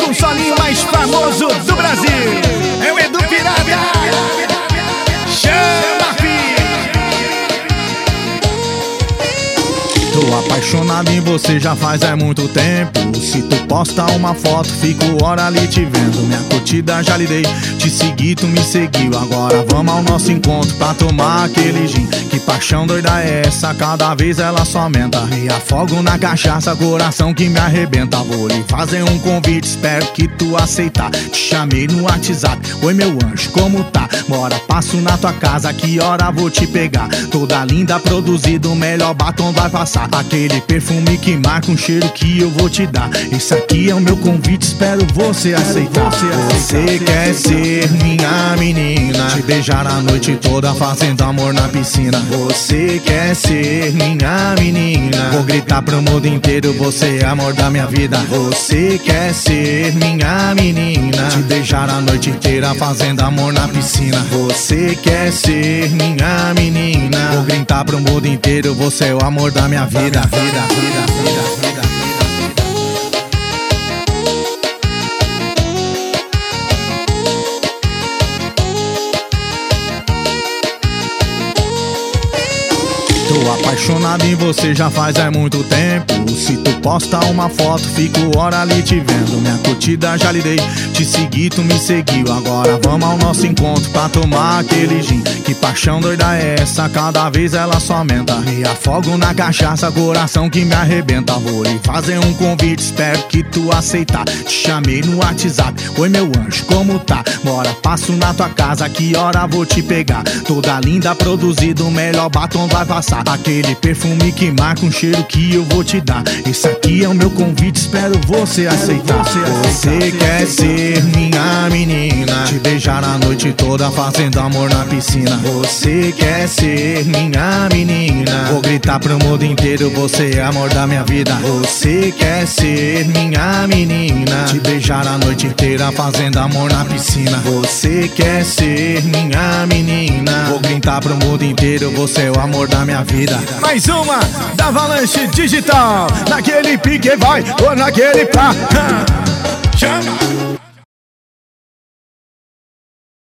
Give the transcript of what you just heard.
um solinho mais famoso do Brasil. É o Edu Pirata. Apaixonado em você já faz é muito tempo. Se tu posta uma foto, fico hora ali te vendo. Minha curtida já lhe dei, te segui, tu me seguiu. Agora vamos ao nosso encontro pra tomar aquele gin. Que paixão doida é essa? Cada vez ela só aumenta. Me afogo na cachaça, coração que me arrebenta. Vou lhe fazer um convite, espero que tu aceitar. Te chamei no WhatsApp, oi meu anjo, como tá? Bora, passo na tua casa, que hora vou te pegar? Toda linda, produzido, melhor batom vai passar. Aquele perfume que marca um cheiro que eu vou te dar. Esse aqui é o meu convite, espero você aceitar. Você quer ser minha menina, te beijar a noite toda fazendo amor na piscina. Você quer ser minha menina, vou gritar pro mundo inteiro, você é amor da minha vida. Você quer ser minha menina, te beijar a noite inteira fazendo amor na piscina. Você quer ser minha menina, vou gritar pro mundo inteiro, você é o amor da minha vida. Vida, vida, vida, vida, vida. Tô apaixonado em você já faz é muito tempo. Se tu posta uma foto, fico hora ali te vendo. Minha curtida já lhe dei, te segui, tu me seguiu. Agora vamos ao nosso encontro pra tomar aquele gin. Que paixão doida é essa? Cada vez ela só aumenta. Me afogo na cachaça, coração que me arrebenta. Vou lhe fazer um convite, espero que tu aceitar. Te chamei no WhatsApp, oi meu anjo, como tá? Bora, passo na tua casa, que hora vou te pegar? Toda linda, produzido, o melhor batom vai passar. Aquele perfume que marca um cheiro que eu vou te dar. Esse aqui é o meu convite, espero você aceitar. Você quer ser minha menina, te beijar a noite toda fazendo amor na piscina. Você quer ser minha menina, vou gritar pro mundo inteiro, você é amor da minha vida. Você quer ser minha menina, te beijar a noite inteira fazendo amor na piscina. Você quer ser minha menina, vou gritar pro mundo inteiro, você é o amor da vida. Mais uma da Avalanche Digital. Naquele pique vai, ou naquele pá. Chama.